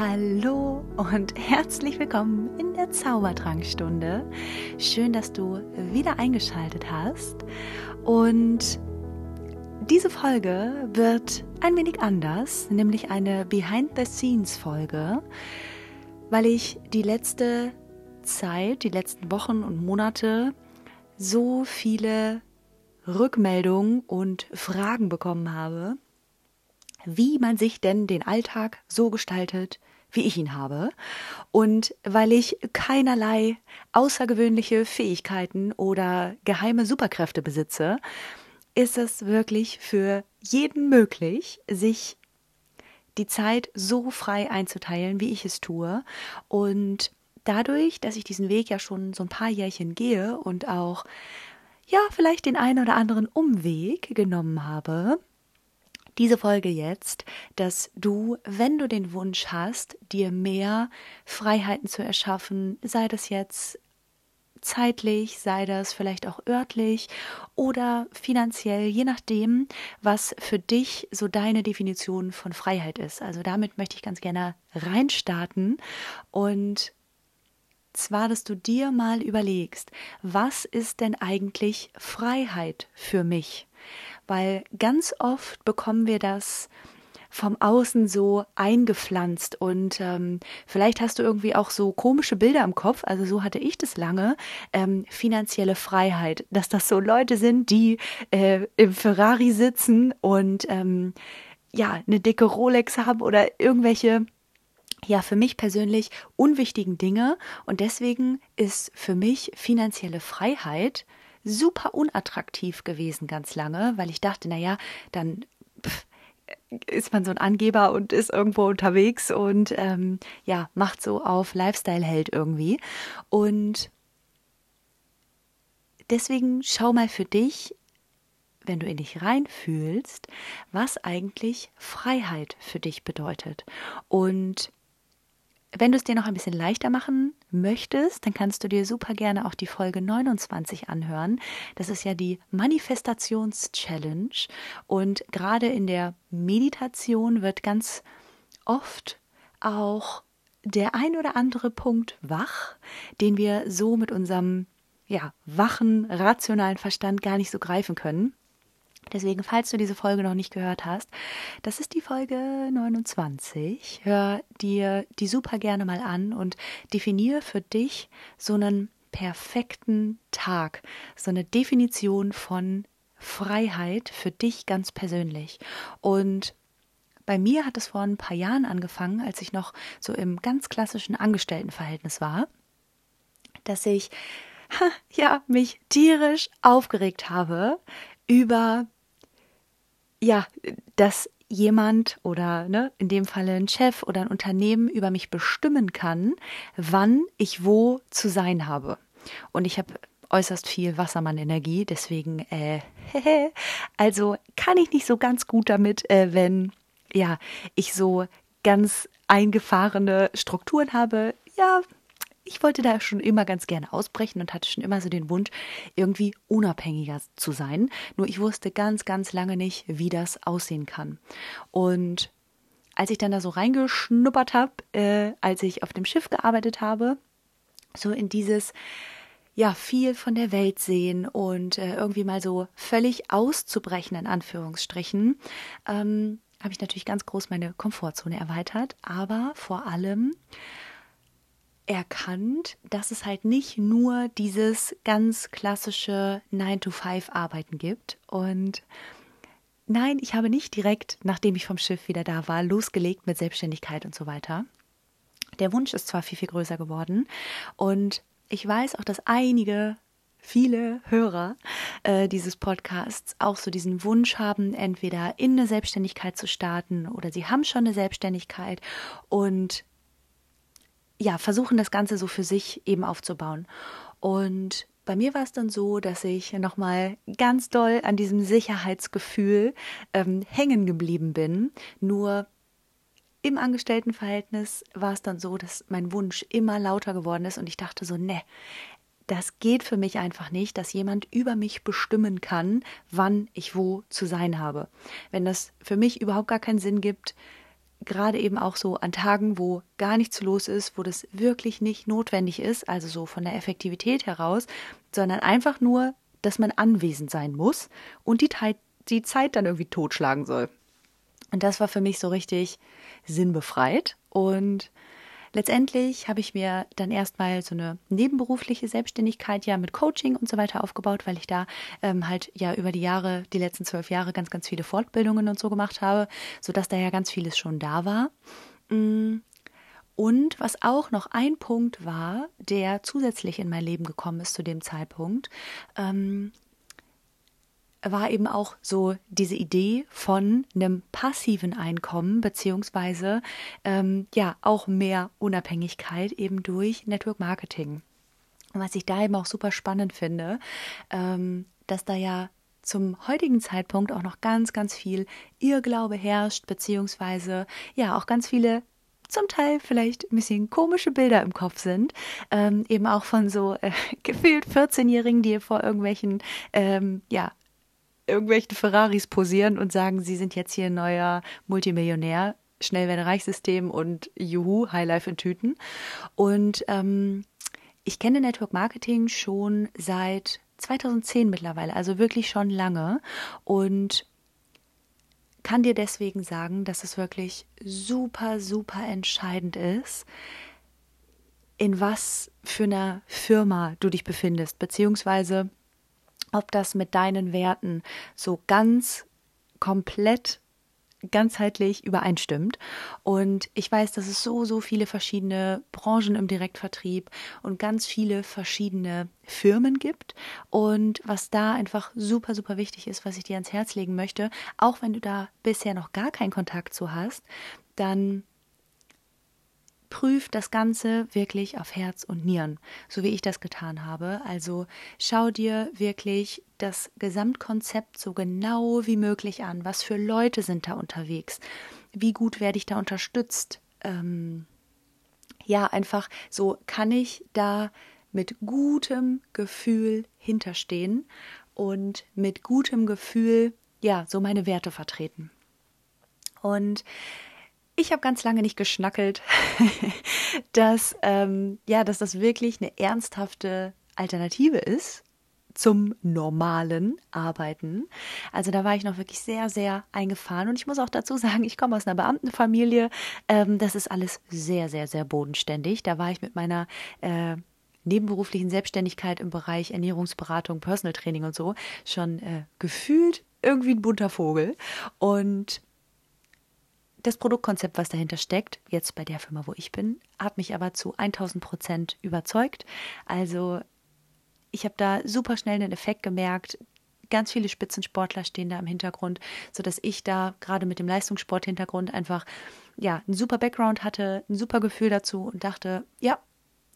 Hallo und herzlich willkommen in der Zaubertrankstunde. Schön, dass du wieder eingeschaltet hast. Und diese Folge wird ein wenig anders, nämlich eine Behind-the-Scenes-Folge, weil ich die letzte Zeit, die letzten Wochen und Monate so viele Rückmeldungen und Fragen bekommen habe, wie man sich denn den Alltag so gestaltet, wie ich ihn habe. Und weil ich keinerlei außergewöhnliche Fähigkeiten oder geheime Superkräfte besitze, ist es wirklich für jeden möglich, sich die Zeit so frei einzuteilen, wie ich es tue. Und dadurch, dass ich diesen Weg ja schon so ein paar Jährchen gehe und auch ja, vielleicht den einen oder anderen Umweg genommen habe, diese Folge jetzt, dass du, wenn du den Wunsch hast, dir mehr Freiheiten zu erschaffen, sei das jetzt zeitlich, sei das vielleicht auch örtlich oder finanziell, je nachdem, was für dich so deine Definition von Freiheit ist. Also damit möchte ich ganz gerne reinstarten und zwar, dass du dir mal überlegst, was ist denn eigentlich Freiheit für mich? Weil ganz oft bekommen wir das vom Außen so eingepflanzt und ähm, vielleicht hast du irgendwie auch so komische Bilder im Kopf, also so hatte ich das lange, ähm, finanzielle Freiheit, dass das so Leute sind, die äh, im Ferrari sitzen und ähm, ja, eine dicke Rolex haben oder irgendwelche ja, für mich persönlich unwichtigen Dinge. Und deswegen ist für mich finanzielle Freiheit super unattraktiv gewesen ganz lange, weil ich dachte, naja, dann pff, ist man so ein Angeber und ist irgendwo unterwegs und ähm, ja, macht so auf Lifestyle-Held irgendwie. Und deswegen schau mal für dich, wenn du in dich reinfühlst, was eigentlich Freiheit für dich bedeutet. Und wenn du es dir noch ein bisschen leichter machen möchtest, dann kannst du dir super gerne auch die Folge 29 anhören. Das ist ja die Manifestations-Challenge. Und gerade in der Meditation wird ganz oft auch der ein oder andere Punkt wach, den wir so mit unserem ja, wachen, rationalen Verstand gar nicht so greifen können. Deswegen, falls du diese Folge noch nicht gehört hast, das ist die Folge 29. Hör dir die super gerne mal an und definiere für dich so einen perfekten Tag, so eine Definition von Freiheit für dich ganz persönlich. Und bei mir hat es vor ein paar Jahren angefangen, als ich noch so im ganz klassischen Angestelltenverhältnis war, dass ich ja mich tierisch aufgeregt habe über ja, dass jemand oder ne, in dem Falle ein Chef oder ein Unternehmen über mich bestimmen kann, wann ich wo zu sein habe. Und ich habe äußerst viel Wassermann-Energie, deswegen, äh, also kann ich nicht so ganz gut damit, äh, wenn ja ich so ganz eingefahrene Strukturen habe. Ja, ich wollte da schon immer ganz gerne ausbrechen und hatte schon immer so den Wunsch, irgendwie unabhängiger zu sein. Nur ich wusste ganz, ganz lange nicht, wie das aussehen kann. Und als ich dann da so reingeschnuppert habe, äh, als ich auf dem Schiff gearbeitet habe, so in dieses ja viel von der Welt sehen und äh, irgendwie mal so völlig auszubrechen in Anführungsstrichen, ähm, habe ich natürlich ganz groß meine Komfortzone erweitert, aber vor allem erkannt, dass es halt nicht nur dieses ganz klassische 9-to-5-Arbeiten gibt. Und nein, ich habe nicht direkt, nachdem ich vom Schiff wieder da war, losgelegt mit Selbstständigkeit und so weiter. Der Wunsch ist zwar viel, viel größer geworden und ich weiß auch, dass einige viele Hörer äh, dieses Podcasts auch so diesen Wunsch haben, entweder in eine Selbstständigkeit zu starten oder sie haben schon eine Selbstständigkeit und ja, versuchen das Ganze so für sich eben aufzubauen. Und bei mir war es dann so, dass ich nochmal ganz doll an diesem Sicherheitsgefühl ähm, hängen geblieben bin. Nur im Angestelltenverhältnis war es dann so, dass mein Wunsch immer lauter geworden ist und ich dachte so, ne, das geht für mich einfach nicht, dass jemand über mich bestimmen kann, wann ich wo zu sein habe. Wenn das für mich überhaupt gar keinen Sinn gibt, gerade eben auch so an Tagen, wo gar nichts los ist, wo das wirklich nicht notwendig ist, also so von der Effektivität heraus, sondern einfach nur, dass man anwesend sein muss und die, die Zeit dann irgendwie totschlagen soll. Und das war für mich so richtig sinnbefreit und Letztendlich habe ich mir dann erstmal so eine nebenberufliche Selbstständigkeit ja mit Coaching und so weiter aufgebaut, weil ich da ähm, halt ja über die Jahre, die letzten zwölf Jahre ganz, ganz viele Fortbildungen und so gemacht habe, sodass da ja ganz vieles schon da war. Mm. Und was auch noch ein Punkt war, der zusätzlich in mein Leben gekommen ist zu dem Zeitpunkt, ähm, war eben auch so diese Idee von einem passiven Einkommen, beziehungsweise ähm, ja auch mehr Unabhängigkeit eben durch Network Marketing. Und was ich da eben auch super spannend finde, ähm, dass da ja zum heutigen Zeitpunkt auch noch ganz, ganz viel Irrglaube herrscht, beziehungsweise ja auch ganz viele zum Teil vielleicht ein bisschen komische Bilder im Kopf sind, ähm, eben auch von so äh, gefühlt 14-Jährigen, die vor irgendwelchen ähm, ja, irgendwelchen Ferraris posieren und sagen, sie sind jetzt hier neuer Multimillionär, schnell werde Reichssystem und Juhu, Highlife in Tüten. Und ähm, ich kenne Network Marketing schon seit 2010 mittlerweile, also wirklich schon lange und kann dir deswegen sagen, dass es wirklich super, super entscheidend ist, in was für einer Firma du dich befindest, beziehungsweise ob das mit deinen Werten so ganz komplett ganzheitlich übereinstimmt. Und ich weiß, dass es so, so viele verschiedene Branchen im Direktvertrieb und ganz viele verschiedene Firmen gibt. Und was da einfach super, super wichtig ist, was ich dir ans Herz legen möchte, auch wenn du da bisher noch gar keinen Kontakt zu hast, dann prüf das Ganze wirklich auf Herz und Nieren, so wie ich das getan habe. Also schau dir wirklich das Gesamtkonzept so genau wie möglich an. Was für Leute sind da unterwegs? Wie gut werde ich da unterstützt? Ähm, ja, einfach so kann ich da mit gutem Gefühl hinterstehen und mit gutem Gefühl, ja, so meine Werte vertreten. Und ich habe ganz lange nicht geschnackelt, dass, ähm, ja, dass das wirklich eine ernsthafte Alternative ist zum normalen Arbeiten. Also da war ich noch wirklich sehr, sehr eingefahren. Und ich muss auch dazu sagen, ich komme aus einer Beamtenfamilie. Ähm, das ist alles sehr, sehr, sehr bodenständig. Da war ich mit meiner äh, nebenberuflichen Selbstständigkeit im Bereich Ernährungsberatung, Personal Training und so schon äh, gefühlt irgendwie ein bunter Vogel. Und das Produktkonzept, was dahinter steckt, jetzt bei der Firma, wo ich bin, hat mich aber zu 1000 Prozent überzeugt. Also ich habe da super schnell einen Effekt gemerkt. Ganz viele Spitzensportler stehen da im Hintergrund, sodass ich da gerade mit dem Leistungssport-Hintergrund einfach ja einen super Background hatte, ein super Gefühl dazu und dachte, ja,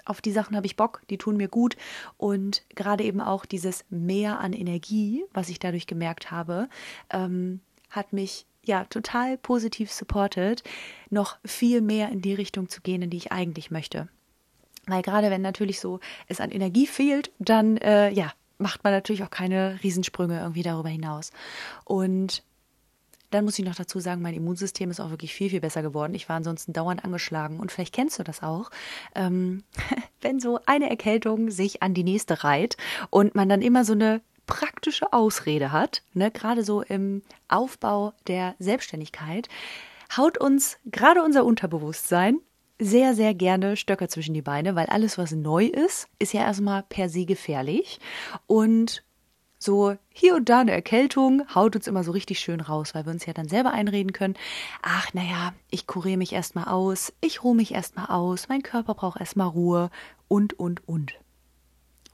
auf die Sachen habe ich Bock, die tun mir gut und gerade eben auch dieses Mehr an Energie, was ich dadurch gemerkt habe, ähm, hat mich ja total positiv supported, noch viel mehr in die Richtung zu gehen, in die ich eigentlich möchte. Weil gerade wenn natürlich so es an Energie fehlt, dann äh, ja macht man natürlich auch keine Riesensprünge irgendwie darüber hinaus. Und dann muss ich noch dazu sagen, mein Immunsystem ist auch wirklich viel, viel besser geworden. Ich war ansonsten dauernd angeschlagen. Und vielleicht kennst du das auch, ähm, wenn so eine Erkältung sich an die nächste reiht und man dann immer so eine praktische Ausrede hat, ne, gerade so im Aufbau der Selbstständigkeit, haut uns gerade unser Unterbewusstsein sehr, sehr gerne Stöcker zwischen die Beine, weil alles, was neu ist, ist ja erstmal per se gefährlich. Und so hier und da eine Erkältung haut uns immer so richtig schön raus, weil wir uns ja dann selber einreden können, ach naja, ich kuriere mich erstmal aus, ich ruhe mich erstmal aus, mein Körper braucht erstmal Ruhe und, und, und.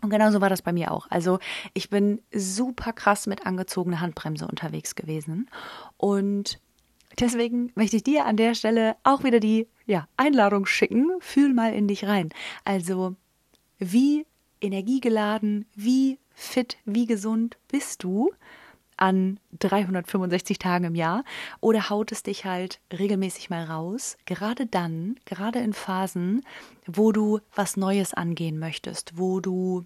Und genauso war das bei mir auch. Also ich bin super krass mit angezogener Handbremse unterwegs gewesen. Und deswegen möchte ich dir an der Stelle auch wieder die ja, Einladung schicken. Fühl mal in dich rein. Also wie energiegeladen, wie fit, wie gesund bist du an 365 Tagen im Jahr? Oder haut es dich halt regelmäßig mal raus, gerade dann, gerade in Phasen, wo du was Neues angehen möchtest, wo du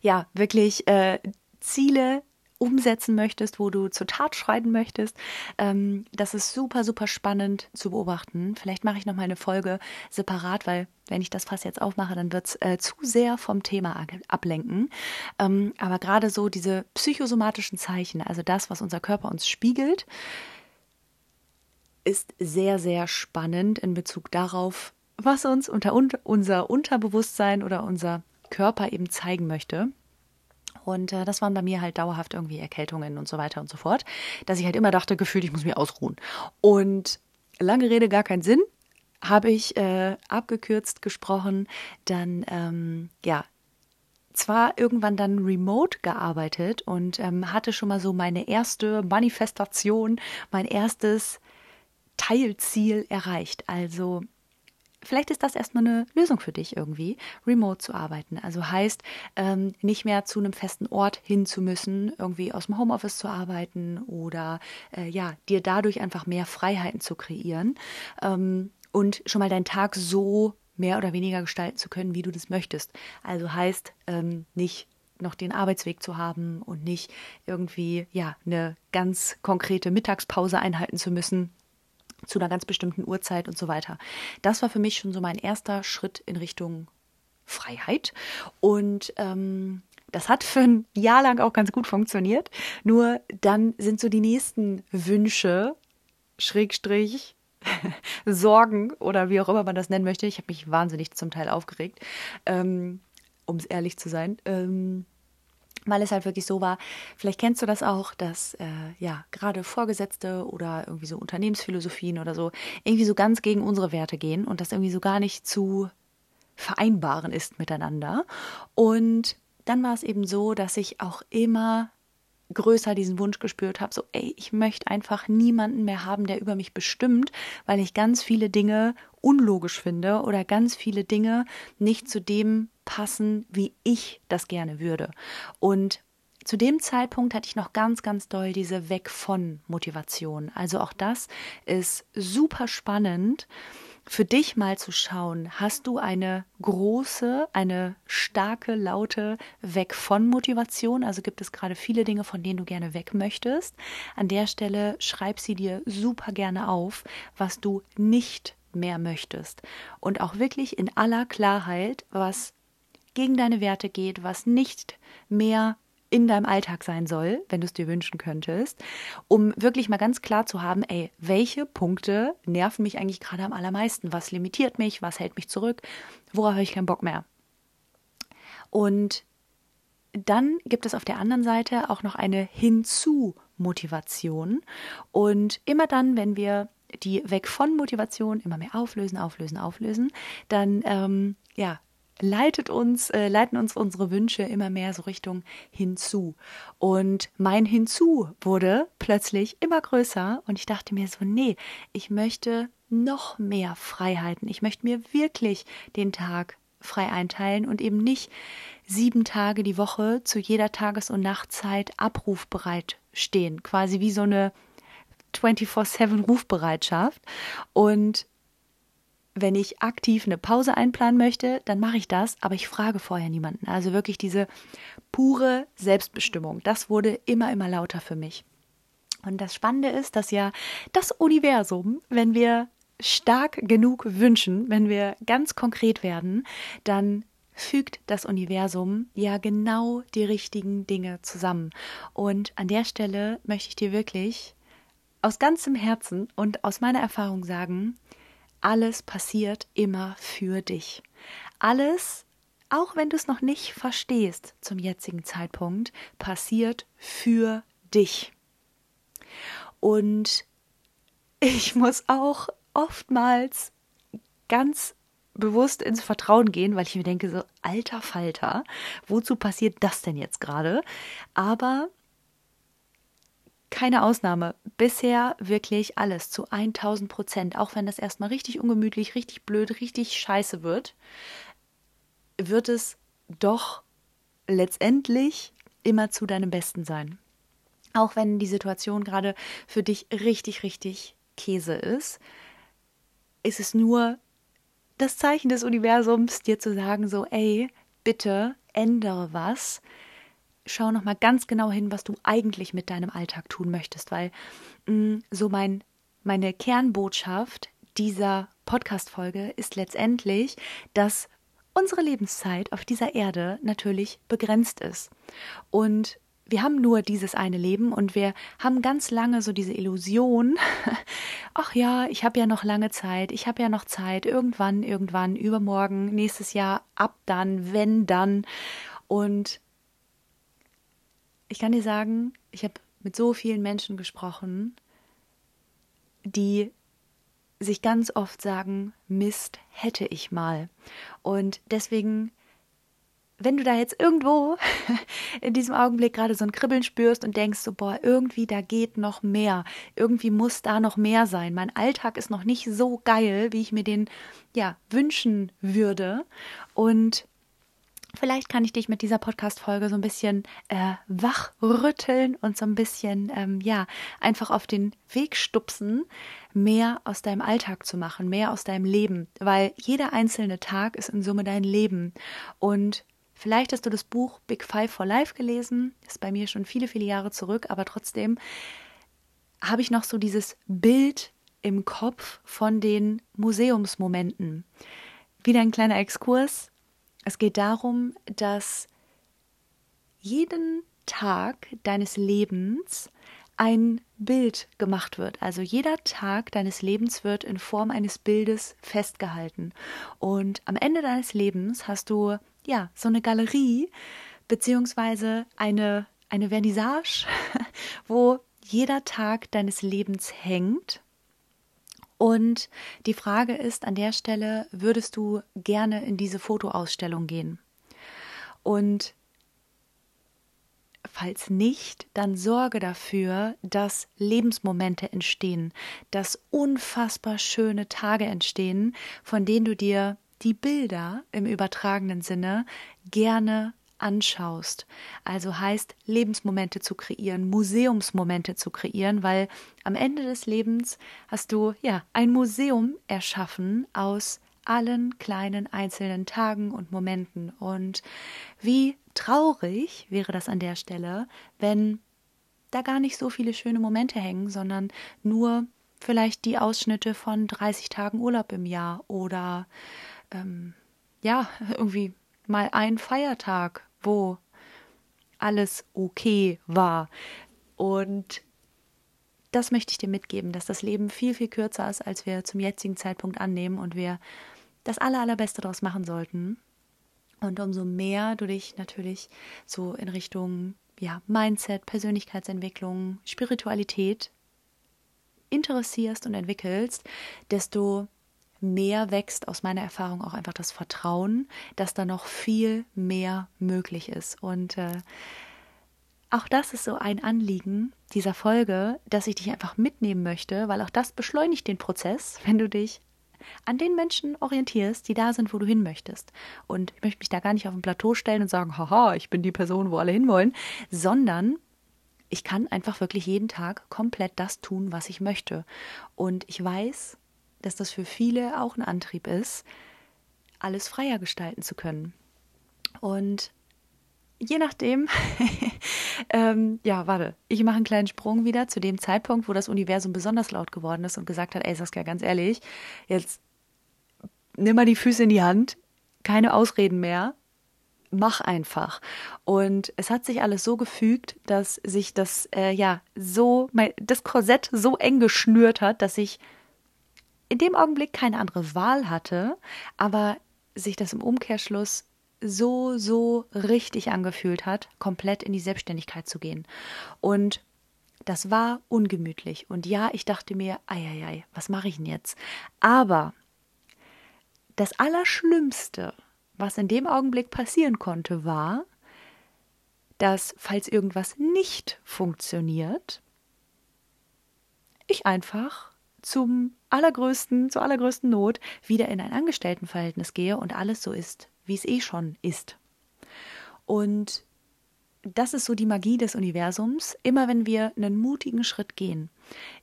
ja wirklich äh, Ziele umsetzen möchtest, wo du zur Tat schreiten möchtest. Ähm, das ist super, super spannend zu beobachten. Vielleicht mache ich noch mal eine Folge separat, weil wenn ich das fast jetzt aufmache, dann wird es äh, zu sehr vom Thema ablenken. Ähm, aber gerade so diese psychosomatischen Zeichen, also das, was unser Körper uns spiegelt, ist sehr, sehr spannend in Bezug darauf, was uns unter, unser Unterbewusstsein oder unser Körper eben zeigen möchte. Und äh, das waren bei mir halt dauerhaft irgendwie Erkältungen und so weiter und so fort, dass ich halt immer dachte, gefühlt, ich muss mich ausruhen. Und lange Rede, gar keinen Sinn, habe ich äh, abgekürzt gesprochen, dann ähm, ja zwar irgendwann dann remote gearbeitet und ähm, hatte schon mal so meine erste Manifestation, mein erstes Teilziel erreicht. Also vielleicht ist das erstmal eine Lösung für dich irgendwie, remote zu arbeiten. Also heißt, ähm, nicht mehr zu einem festen Ort hin zu müssen, irgendwie aus dem Homeoffice zu arbeiten oder äh, ja, dir dadurch einfach mehr Freiheiten zu kreieren ähm, und schon mal deinen Tag so mehr oder weniger gestalten zu können, wie du das möchtest. Also heißt, ähm, nicht noch den Arbeitsweg zu haben und nicht irgendwie ja eine ganz konkrete Mittagspause einhalten zu müssen, zu einer ganz bestimmten Uhrzeit und so weiter. Das war für mich schon so mein erster Schritt in Richtung Freiheit. Und ähm, das hat für ein Jahr lang auch ganz gut funktioniert. Nur dann sind so die nächsten Wünsche, Schrägstrich, Sorgen oder wie auch immer man das nennen möchte. Ich habe mich wahnsinnig zum Teil aufgeregt, ähm, um es ehrlich zu sein. Ähm, weil es halt wirklich so war, vielleicht kennst du das auch, dass äh, ja gerade Vorgesetzte oder irgendwie so Unternehmensphilosophien oder so irgendwie so ganz gegen unsere Werte gehen und das irgendwie so gar nicht zu vereinbaren ist miteinander. Und dann war es eben so, dass ich auch immer größer diesen Wunsch gespürt habe, so ey, ich möchte einfach niemanden mehr haben, der über mich bestimmt, weil ich ganz viele Dinge unlogisch finde oder ganz viele Dinge nicht zu dem passen, wie ich das gerne würde. Und zu dem Zeitpunkt hatte ich noch ganz, ganz doll diese Weg von Motivation. Also auch das ist super spannend für dich mal zu schauen, hast du eine große, eine starke, laute Weg von Motivation? Also gibt es gerade viele Dinge, von denen du gerne weg möchtest? An der Stelle schreib sie dir super gerne auf, was du nicht mehr möchtest. Und auch wirklich in aller Klarheit, was gegen deine Werte geht, was nicht mehr in deinem Alltag sein soll, wenn du es dir wünschen könntest, um wirklich mal ganz klar zu haben, ey, welche Punkte nerven mich eigentlich gerade am allermeisten? Was limitiert mich? Was hält mich zurück? Worauf habe ich keinen Bock mehr? Und dann gibt es auf der anderen Seite auch noch eine Hinzu-Motivation. Und immer dann, wenn wir die weg von Motivation immer mehr auflösen, auflösen, auflösen, dann ähm, ja, leitet uns, äh, leiten uns unsere Wünsche immer mehr so Richtung hinzu. Und mein Hinzu wurde plötzlich immer größer und ich dachte mir so, nee, ich möchte noch mehr Freiheiten. Ich möchte mir wirklich den Tag frei einteilen und eben nicht sieben Tage die Woche zu jeder Tages- und Nachtzeit abrufbereit stehen. Quasi wie so eine 24-7 Rufbereitschaft. Und wenn ich aktiv eine Pause einplanen möchte, dann mache ich das, aber ich frage vorher niemanden. Also wirklich diese pure Selbstbestimmung. Das wurde immer, immer lauter für mich. Und das Spannende ist, dass ja das Universum, wenn wir stark genug wünschen, wenn wir ganz konkret werden, dann fügt das Universum ja genau die richtigen Dinge zusammen. Und an der Stelle möchte ich dir wirklich aus ganzem Herzen und aus meiner Erfahrung sagen, alles passiert immer für dich. Alles, auch wenn du es noch nicht verstehst zum jetzigen Zeitpunkt, passiert für dich. Und ich muss auch oftmals ganz bewusst ins Vertrauen gehen, weil ich mir denke, so alter Falter, wozu passiert das denn jetzt gerade? Aber keine Ausnahme. Bisher wirklich alles zu 1000 Prozent. Auch wenn das erstmal richtig ungemütlich, richtig blöd, richtig scheiße wird, wird es doch letztendlich immer zu deinem Besten sein. Auch wenn die Situation gerade für dich richtig, richtig Käse ist, ist es nur das Zeichen des Universums, dir zu sagen, so, ey, bitte ändere was, schau noch mal ganz genau hin, was du eigentlich mit deinem Alltag tun möchtest, weil mh, mm, so mein meine Kernbotschaft dieser Podcast-Folge ist letztendlich, dass unsere Lebenszeit auf dieser Erde natürlich begrenzt ist. Und wir haben nur dieses eine Leben und wir haben ganz lange so diese Illusion, ach ja, ich habe ja noch lange Zeit, ich habe ja noch Zeit, irgendwann, irgendwann, übermorgen, nächstes Jahr, ab dann, wenn dann. Und ich kann dir sagen, ich habe mit so vielen Menschen gesprochen, die sich ganz oft sagen, Mist, hätte ich mal. Und deswegen, wenn du da jetzt irgendwo in diesem Augenblick gerade so ein Kribbeln spürst und denkst so, boah, irgendwie da geht noch mehr, irgendwie muss da noch mehr sein. Mein Alltag ist noch nicht so geil, wie ich mir den ja wünschen würde. Und Vielleicht kann ich dich mit dieser Podcast-Folge so ein bisschen äh, wachrütteln und so ein bisschen, ähm, ja, einfach auf den Weg stupsen, mehr aus deinem Alltag zu machen, mehr aus deinem Leben, weil jeder einzelne Tag ist in Summe dein Leben. Und vielleicht hast du das Buch Big Five for Life gelesen, ist bei mir schon viele, viele Jahre zurück, aber trotzdem habe ich noch so dieses Bild im Kopf von den Museumsmomenten. Wieder ein kleiner Exkurs es geht darum, dass jeden Tag deines Lebens ein Bild gemacht wird. Also jeder Tag deines Lebens wird in Form eines Bildes festgehalten. Und am Ende deines Lebens hast du ja so eine Galerie beziehungsweise eine, eine Vernissage, wo jeder Tag deines Lebens hängt und die Frage ist an der Stelle, würdest du gerne in diese Fotoausstellung gehen? Und falls nicht, dann sorge dafür, dass Lebensmomente entstehen, dass unfassbar schöne Tage entstehen, von denen du dir die Bilder im übertragenen Sinne gerne anschaust. Also heißt, Lebensmomente zu kreieren, Museumsmomente zu kreieren, weil am Ende des Lebens hast du ja ein Museum erschaffen aus allen kleinen einzelnen Tagen und Momenten. Und wie traurig wäre das an der Stelle, wenn da gar nicht so viele schöne Momente hängen, sondern nur vielleicht die Ausschnitte von 30 Tagen Urlaub im Jahr oder ähm, ja, irgendwie mal ein Feiertag wo alles okay war. Und das möchte ich dir mitgeben, dass das Leben viel, viel kürzer ist, als wir zum jetzigen Zeitpunkt annehmen und wir das aller, allerbeste daraus machen sollten. Und umso mehr du dich natürlich so in Richtung ja, Mindset, Persönlichkeitsentwicklung, Spiritualität interessierst und entwickelst, desto mehr wächst aus meiner Erfahrung auch einfach das Vertrauen, dass da noch viel mehr möglich ist. Und äh, auch das ist so ein Anliegen dieser Folge, dass ich dich einfach mitnehmen möchte, weil auch das beschleunigt den Prozess, wenn du dich an den Menschen orientierst, die da sind, wo du hin möchtest. Und ich möchte mich da gar nicht auf ein Plateau stellen und sagen, haha, ich bin die Person, wo alle hinwollen, sondern ich kann einfach wirklich jeden Tag komplett das tun, was ich möchte. Und ich weiß, dass das für viele auch ein Antrieb ist, alles freier gestalten zu können. Und je nachdem, ähm, ja, warte, ich mache einen kleinen Sprung wieder zu dem Zeitpunkt, wo das Universum besonders laut geworden ist und gesagt hat, ey Saskia, ganz ehrlich, jetzt nimm mal die Füße in die Hand, keine Ausreden mehr, mach einfach. Und es hat sich alles so gefügt, dass sich das, äh, ja, so, mein, das Korsett so eng geschnürt hat, dass ich in dem Augenblick keine andere Wahl hatte, aber sich das im Umkehrschluss so, so richtig angefühlt hat, komplett in die Selbstständigkeit zu gehen. Und das war ungemütlich. Und ja, ich dachte mir, eieiei, was mache ich denn jetzt? Aber das Allerschlimmste, was in dem Augenblick passieren konnte, war, dass, falls irgendwas nicht funktioniert, ich einfach zum allergrößten, zur allergrößten Not wieder in ein Angestelltenverhältnis gehe und alles so ist, wie es eh schon ist. Und das ist so die Magie des Universums. Immer wenn wir einen mutigen Schritt gehen,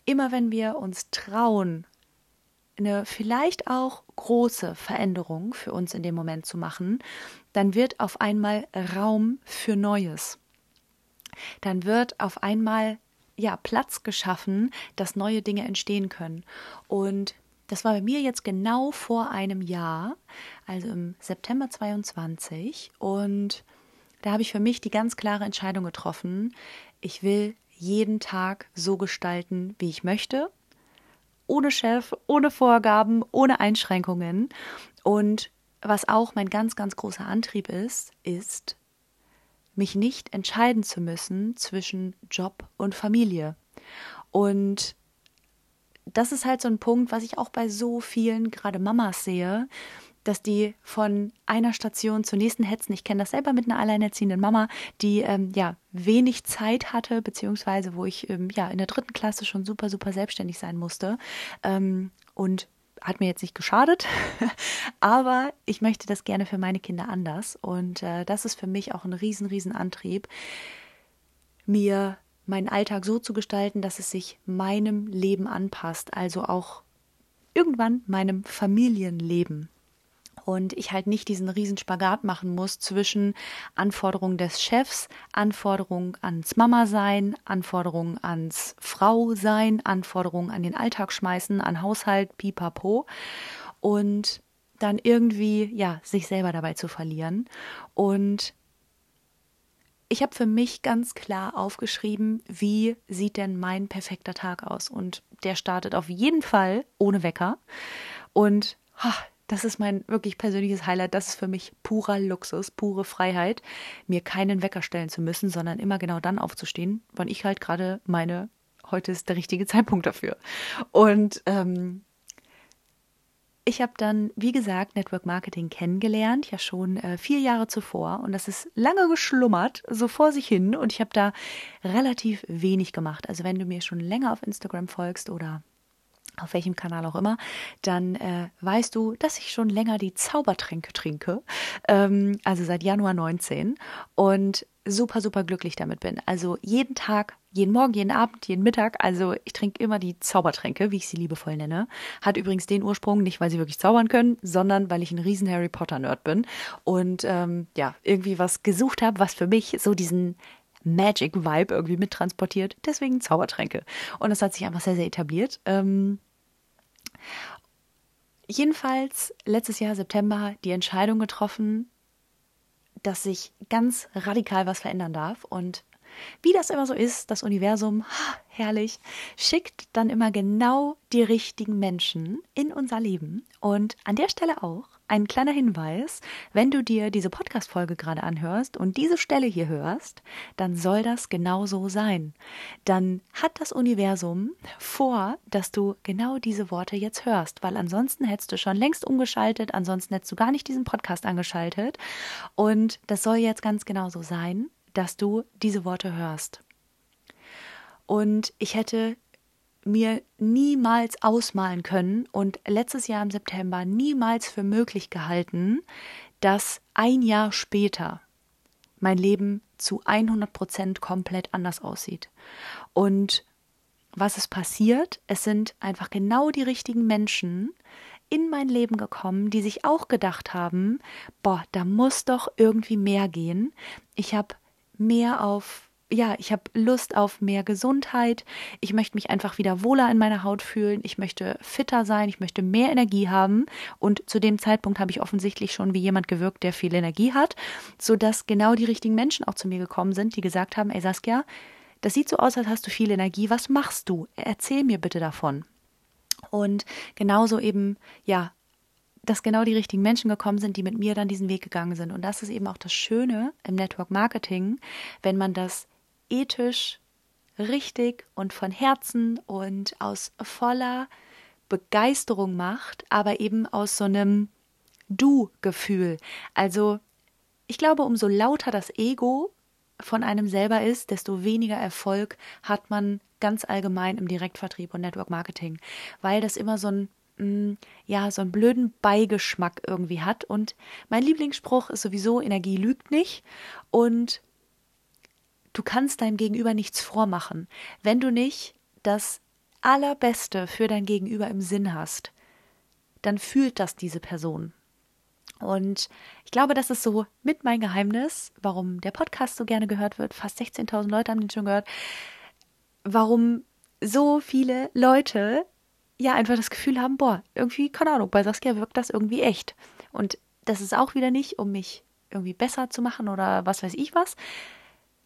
immer wenn wir uns trauen, eine vielleicht auch große Veränderung für uns in dem Moment zu machen, dann wird auf einmal Raum für Neues. dann wird auf einmal ja Platz geschaffen, dass neue Dinge entstehen können. Und das war bei mir jetzt genau vor einem Jahr, also im September 22. Und da habe ich für mich die ganz klare Entscheidung getroffen, ich will jeden Tag so gestalten, wie ich möchte. Ohne Chef, ohne Vorgaben, ohne Einschränkungen. Und was auch mein ganz, ganz großer Antrieb ist, ist, mich nicht entscheiden zu müssen zwischen Job und Familie. Und das ist halt so ein Punkt, was ich auch bei so vielen gerade Mamas sehe, dass die von einer Station zur nächsten hetzen. Ich kenne das selber mit einer alleinerziehenden Mama, die ähm, ja wenig Zeit hatte, beziehungsweise wo ich ähm, ja in der dritten Klasse schon super, super selbstständig sein musste. Ähm, und hat mir jetzt nicht geschadet, aber ich möchte das gerne für meine Kinder anders. Und äh, das ist für mich auch ein riesen, riesen Antrieb, mir meinen Alltag so zu gestalten, dass es sich meinem Leben anpasst, also auch irgendwann meinem Familienleben und ich halt nicht diesen riesen Spagat machen muss zwischen Anforderungen des Chefs, Anforderungen ans Mama sein, Anforderungen ans Frau sein, Anforderungen an den Alltag schmeißen, an Haushalt, pipapo und dann irgendwie ja sich selber dabei zu verlieren und ich habe für mich ganz klar aufgeschrieben, wie sieht denn mein perfekter Tag aus? Und der startet auf jeden Fall ohne Wecker. Und das ist mein wirklich persönliches Highlight. Das ist für mich purer Luxus, pure Freiheit, mir keinen Wecker stellen zu müssen, sondern immer genau dann aufzustehen, wann ich halt gerade meine, heute ist der richtige Zeitpunkt dafür. Und ähm, ich habe dann, wie gesagt, Network Marketing kennengelernt, ja schon äh, vier Jahre zuvor. Und das ist lange geschlummert, so vor sich hin. Und ich habe da relativ wenig gemacht. Also wenn du mir schon länger auf Instagram folgst oder auf welchem Kanal auch immer, dann äh, weißt du, dass ich schon länger die Zaubertränke trinke, ähm, also seit Januar 19 und super, super glücklich damit bin. Also jeden Tag, jeden Morgen, jeden Abend, jeden Mittag, also ich trinke immer die Zaubertränke, wie ich sie liebevoll nenne. Hat übrigens den Ursprung, nicht weil sie wirklich zaubern können, sondern weil ich ein riesen Harry Potter-Nerd bin und ähm, ja, irgendwie was gesucht habe, was für mich so diesen Magic Vibe irgendwie mittransportiert. Deswegen Zaubertränke. Und das hat sich einfach sehr, sehr etabliert. Ähm, Jedenfalls letztes Jahr September die Entscheidung getroffen, dass sich ganz radikal was verändern darf. Und wie das immer so ist, das Universum, herrlich, schickt dann immer genau die richtigen Menschen in unser Leben. Und an der Stelle auch ein kleiner Hinweis, wenn du dir diese Podcast-Folge gerade anhörst und diese Stelle hier hörst, dann soll das genau so sein. Dann hat das Universum vor, dass du genau diese Worte jetzt hörst, weil ansonsten hättest du schon längst umgeschaltet, ansonsten hättest du gar nicht diesen Podcast angeschaltet. Und das soll jetzt ganz genau so sein, dass du diese Worte hörst. Und ich hätte mir niemals ausmalen können und letztes Jahr im September niemals für möglich gehalten, dass ein Jahr später mein Leben zu 100 Prozent komplett anders aussieht. Und was ist passiert? Es sind einfach genau die richtigen Menschen in mein Leben gekommen, die sich auch gedacht haben, boah, da muss doch irgendwie mehr gehen. Ich habe mehr auf ja, ich habe Lust auf mehr Gesundheit. Ich möchte mich einfach wieder wohler in meiner Haut fühlen. Ich möchte fitter sein. Ich möchte mehr Energie haben. Und zu dem Zeitpunkt habe ich offensichtlich schon wie jemand gewirkt, der viel Energie hat, sodass genau die richtigen Menschen auch zu mir gekommen sind, die gesagt haben, ey Saskia, das sieht so aus, als hast du viel Energie. Was machst du? Erzähl mir bitte davon. Und genauso eben, ja, dass genau die richtigen Menschen gekommen sind, die mit mir dann diesen Weg gegangen sind. Und das ist eben auch das Schöne im Network Marketing, wenn man das ethisch richtig und von Herzen und aus voller Begeisterung macht, aber eben aus so einem Du-Gefühl. Also ich glaube, umso lauter das Ego von einem selber ist, desto weniger Erfolg hat man ganz allgemein im Direktvertrieb und Network Marketing, weil das immer so ein ja, so einen blöden Beigeschmack irgendwie hat. Und mein Lieblingsspruch ist sowieso, Energie lügt nicht. Und Du kannst deinem Gegenüber nichts vormachen, wenn du nicht das Allerbeste für dein Gegenüber im Sinn hast. Dann fühlt das diese Person. Und ich glaube, das ist so mit mein Geheimnis, warum der Podcast so gerne gehört wird. Fast 16.000 Leute haben den schon gehört. Warum so viele Leute ja einfach das Gefühl haben, boah, irgendwie, keine Ahnung, bei Saskia wirkt das irgendwie echt. Und das ist auch wieder nicht, um mich irgendwie besser zu machen oder was weiß ich was.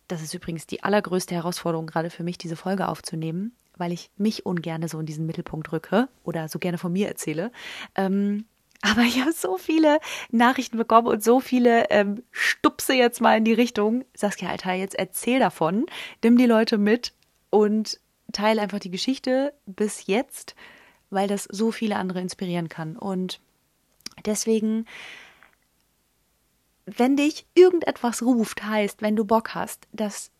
Das ist übrigens die allergrößte Herausforderung gerade für mich, diese Folge aufzunehmen, weil ich mich ungerne so in diesen Mittelpunkt rücke oder so gerne von mir erzähle. Ähm, aber ich habe so viele Nachrichten bekommen und so viele ähm, Stupse jetzt mal in die Richtung. Saskia, Alter, jetzt erzähl davon, nimm die Leute mit und teile einfach die Geschichte bis jetzt, weil das so viele andere inspirieren kann. Und deswegen, wenn dich irgendetwas ruft, heißt, wenn du Bock hast, dass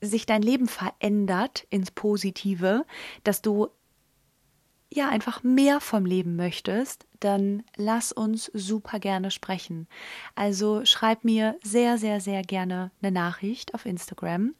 sich dein Leben verändert ins Positive, dass du ja einfach mehr vom Leben möchtest, dann lass uns super gerne sprechen. Also schreib mir sehr, sehr, sehr gerne eine Nachricht auf Instagram.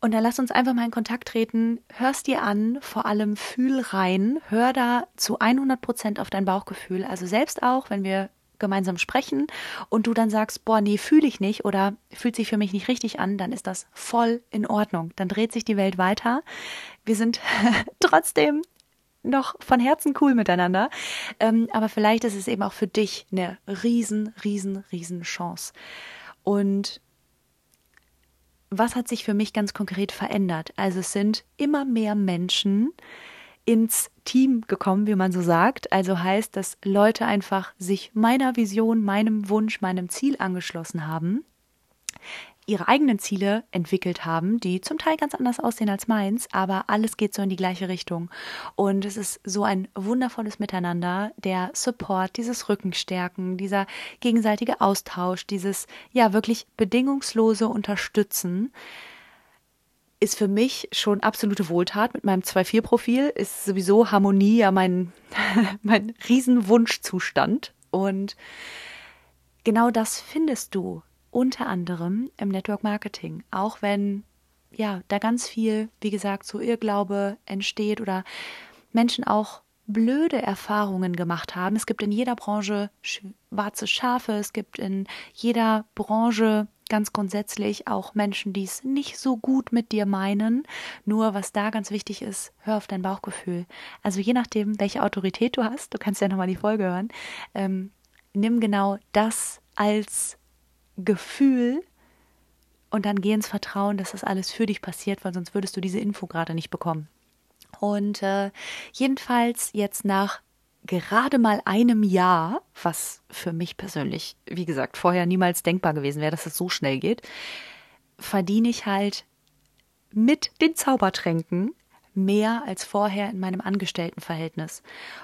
Und dann lass uns einfach mal in Kontakt treten. Hörst dir an, vor allem fühl rein, hör da zu 100 Prozent auf dein Bauchgefühl. Also selbst auch, wenn wir gemeinsam sprechen und du dann sagst, boah, nee, fühle ich nicht oder fühlt sich für mich nicht richtig an, dann ist das voll in Ordnung. Dann dreht sich die Welt weiter. Wir sind trotzdem noch von Herzen cool miteinander. Ähm, aber vielleicht ist es eben auch für dich eine riesen, riesen, riesen Chance. Und was hat sich für mich ganz konkret verändert? Also es sind immer mehr Menschen ins Team gekommen, wie man so sagt. Also heißt, dass Leute einfach sich meiner Vision, meinem Wunsch, meinem Ziel angeschlossen haben ihre eigenen Ziele entwickelt haben, die zum Teil ganz anders aussehen als meins, aber alles geht so in die gleiche Richtung. Und es ist so ein wundervolles Miteinander, der Support, dieses Rückenstärken, dieser gegenseitige Austausch, dieses ja wirklich bedingungslose Unterstützen ist für mich schon absolute Wohltat mit meinem 2-4-Profil, ist sowieso Harmonie ja mein, mein Riesenwunschzustand. Und genau das findest du unter anderem im Network Marketing, auch wenn ja da ganz viel, wie gesagt, so Irrglaube entsteht oder Menschen auch blöde Erfahrungen gemacht haben. Es gibt in jeder Branche schwarze Schafe, es gibt in jeder Branche ganz grundsätzlich auch Menschen, die es nicht so gut mit dir meinen. Nur was da ganz wichtig ist, hör auf dein Bauchgefühl. Also je nachdem, welche Autorität du hast, du kannst ja nochmal die Folge hören, ähm, nimm genau das als Gefühl und dann geh ins Vertrauen, dass das alles für dich passiert, weil sonst würdest du diese Info gerade nicht bekommen. Und äh, jedenfalls jetzt nach gerade mal einem Jahr, was für mich persönlich, wie gesagt, vorher niemals denkbar gewesen wäre, dass es so schnell geht, verdiene ich halt mit den Zaubertränken mehr als vorher in meinem Angestelltenverhältnis.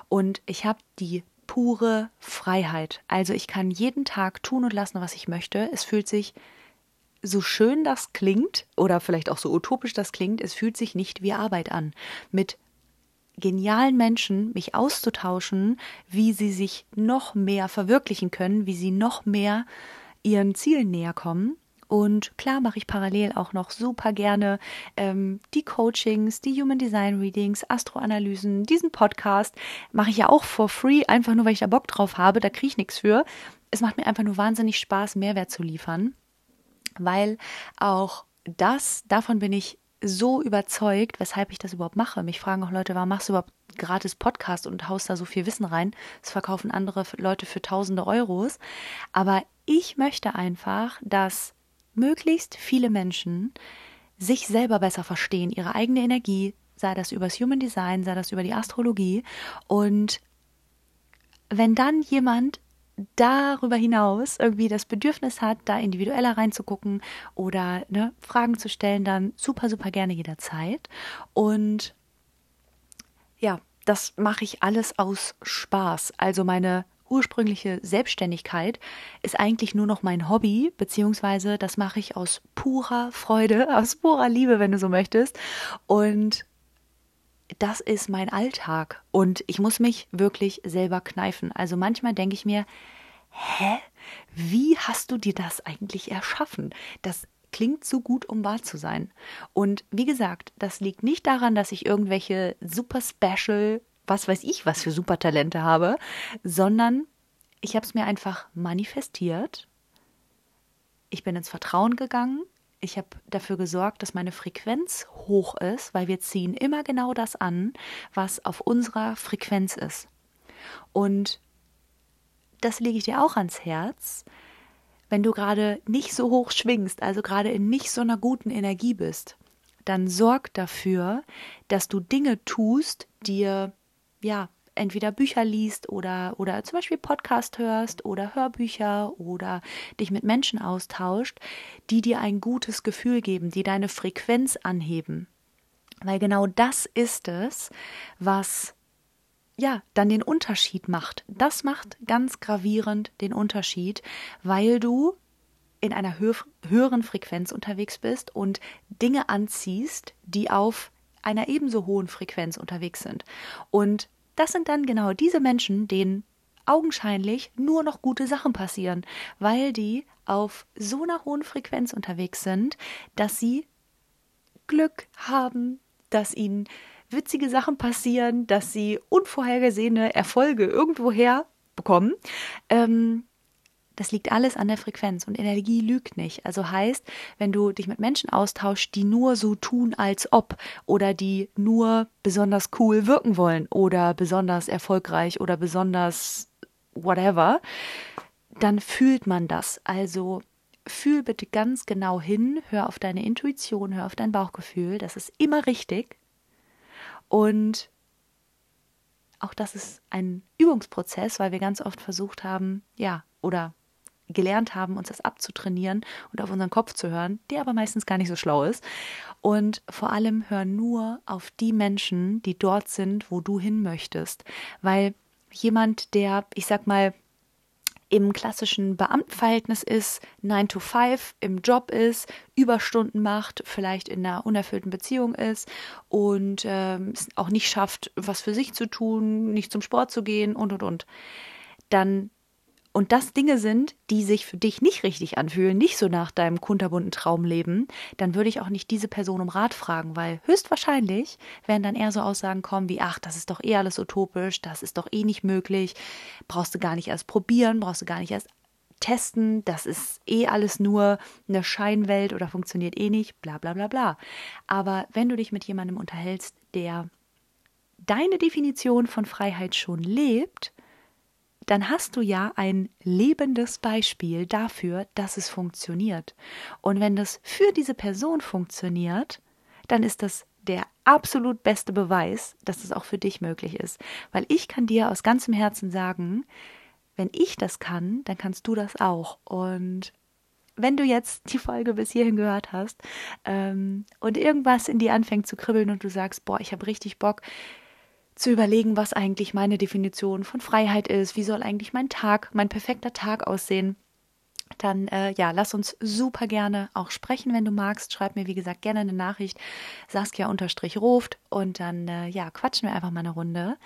Und ich habe die pure Freiheit. Also ich kann jeden Tag tun und lassen, was ich möchte. Es fühlt sich so schön das klingt oder vielleicht auch so utopisch das klingt, es fühlt sich nicht wie Arbeit an. Mit genialen Menschen mich auszutauschen, wie sie sich noch mehr verwirklichen können, wie sie noch mehr ihren Zielen näher kommen und klar mache ich parallel auch noch super gerne ähm, die Coachings, die Human Design Readings, Astroanalysen, diesen Podcast mache ich ja auch for free, einfach nur weil ich da Bock drauf habe, da kriege ich nichts für. Es macht mir einfach nur wahnsinnig Spaß, Mehrwert zu liefern, weil auch das, davon bin ich so überzeugt, weshalb ich das überhaupt mache. Mich fragen auch Leute, warum machst du überhaupt gratis Podcast und haust da so viel Wissen rein? Das verkaufen andere Leute für tausende Euros. Aber ich möchte einfach, dass möglichst viele Menschen sich selber besser verstehen, ihre eigene Energie, sei das übers Human Design, sei das über die Astrologie. Und wenn dann jemand darüber hinaus irgendwie das Bedürfnis hat, da individueller reinzugucken oder ne, Fragen zu stellen, dann super, super gerne jederzeit. Und ja, das mache ich alles aus Spaß. Also meine ursprüngliche Selbstständigkeit ist eigentlich nur noch mein Hobby, beziehungsweise das mache ich aus purer Freude, aus purer Liebe, wenn du so möchtest. Und das ist mein Alltag und ich muss mich wirklich selber kneifen. Also manchmal denke ich mir, hä? Wie hast du dir das eigentlich erschaffen? Das klingt zu gut, um wahr zu sein. Und wie gesagt, das liegt nicht daran, dass ich irgendwelche super special was weiß ich, was für Supertalente habe, sondern ich habe es mir einfach manifestiert. Ich bin ins Vertrauen gegangen. Ich habe dafür gesorgt, dass meine Frequenz hoch ist, weil wir ziehen immer genau das an, was auf unserer Frequenz ist. Und das lege ich dir auch ans Herz, wenn du gerade nicht so hoch schwingst, also gerade in nicht so einer guten Energie bist, dann sorg dafür, dass du Dinge tust, dir ja entweder Bücher liest oder, oder zum Beispiel Podcast hörst oder Hörbücher oder dich mit Menschen austauscht, die dir ein gutes Gefühl geben, die deine Frequenz anheben. Weil genau das ist es, was ja, dann den Unterschied macht. Das macht ganz gravierend den Unterschied, weil du in einer hö höheren Frequenz unterwegs bist und Dinge anziehst, die auf einer ebenso hohen Frequenz unterwegs sind. Und das sind dann genau diese Menschen, denen augenscheinlich nur noch gute Sachen passieren, weil die auf so einer hohen Frequenz unterwegs sind, dass sie Glück haben, dass ihnen witzige Sachen passieren, dass sie unvorhergesehene Erfolge irgendwoher bekommen. Ähm, das liegt alles an der Frequenz und Energie lügt nicht. Also heißt, wenn du dich mit Menschen austauschst, die nur so tun, als ob oder die nur besonders cool wirken wollen oder besonders erfolgreich oder besonders whatever, dann fühlt man das. Also fühl bitte ganz genau hin, hör auf deine Intuition, hör auf dein Bauchgefühl, das ist immer richtig. Und auch das ist ein Übungsprozess, weil wir ganz oft versucht haben, ja, oder gelernt haben, uns das abzutrainieren und auf unseren Kopf zu hören, der aber meistens gar nicht so schlau ist. Und vor allem hör nur auf die Menschen, die dort sind, wo du hin möchtest. Weil jemand, der, ich sag mal, im klassischen Beamtenverhältnis ist, 9 to 5 im Job ist, Überstunden macht, vielleicht in einer unerfüllten Beziehung ist und ähm, es auch nicht schafft, was für sich zu tun, nicht zum Sport zu gehen und und und, dann und das Dinge sind, die sich für dich nicht richtig anfühlen, nicht so nach deinem kunterbunten Traumleben, dann würde ich auch nicht diese Person um Rat fragen, weil höchstwahrscheinlich werden dann eher so Aussagen kommen wie, ach, das ist doch eh alles utopisch, das ist doch eh nicht möglich, brauchst du gar nicht erst probieren, brauchst du gar nicht erst testen, das ist eh alles nur eine Scheinwelt oder funktioniert eh nicht, bla bla bla bla. Aber wenn du dich mit jemandem unterhältst, der deine Definition von Freiheit schon lebt, dann hast du ja ein lebendes Beispiel dafür, dass es funktioniert. Und wenn das für diese Person funktioniert, dann ist das der absolut beste Beweis, dass es auch für dich möglich ist. Weil ich kann dir aus ganzem Herzen sagen, wenn ich das kann, dann kannst du das auch. Und wenn du jetzt die Folge bis hierhin gehört hast ähm, und irgendwas in dir anfängt zu kribbeln und du sagst, boah, ich habe richtig Bock, zu überlegen, was eigentlich meine Definition von Freiheit ist, wie soll eigentlich mein Tag, mein perfekter Tag aussehen, dann äh, ja, lass uns super gerne auch sprechen, wenn du magst. Schreib mir, wie gesagt, gerne eine Nachricht, Saskia-Ruft und dann äh, ja, quatschen wir einfach mal eine Runde.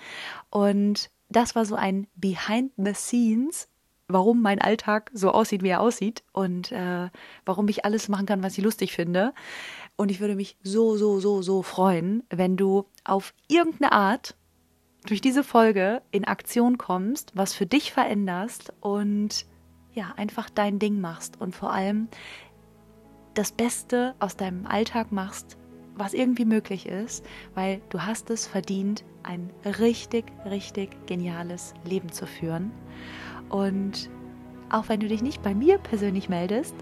Und das war so ein Behind the Scenes, warum mein Alltag so aussieht, wie er aussieht und äh, warum ich alles machen kann, was ich lustig finde. Und ich würde mich so, so, so, so freuen, wenn du auf irgendeine Art durch diese Folge in Aktion kommst, was für dich veränderst und ja, einfach dein Ding machst und vor allem das Beste aus deinem Alltag machst, was irgendwie möglich ist, weil du hast es verdient, ein richtig, richtig geniales Leben zu führen. Und auch wenn du dich nicht bei mir persönlich meldest,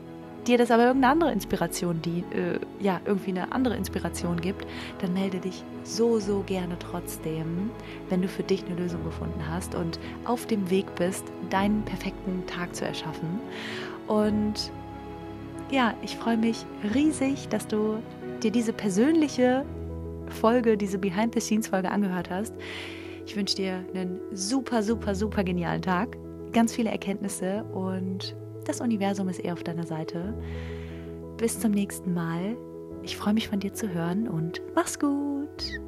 dir das aber irgendeine andere Inspiration, die äh, ja irgendwie eine andere Inspiration gibt, dann melde dich so, so gerne trotzdem, wenn du für dich eine Lösung gefunden hast und auf dem Weg bist, deinen perfekten Tag zu erschaffen. Und ja, ich freue mich riesig, dass du dir diese persönliche Folge, diese Behind-the-Scenes-Folge angehört hast. Ich wünsche dir einen super, super, super genialen Tag, ganz viele Erkenntnisse und das Universum ist eher auf deiner Seite. Bis zum nächsten Mal. Ich freue mich von dir zu hören und mach's gut.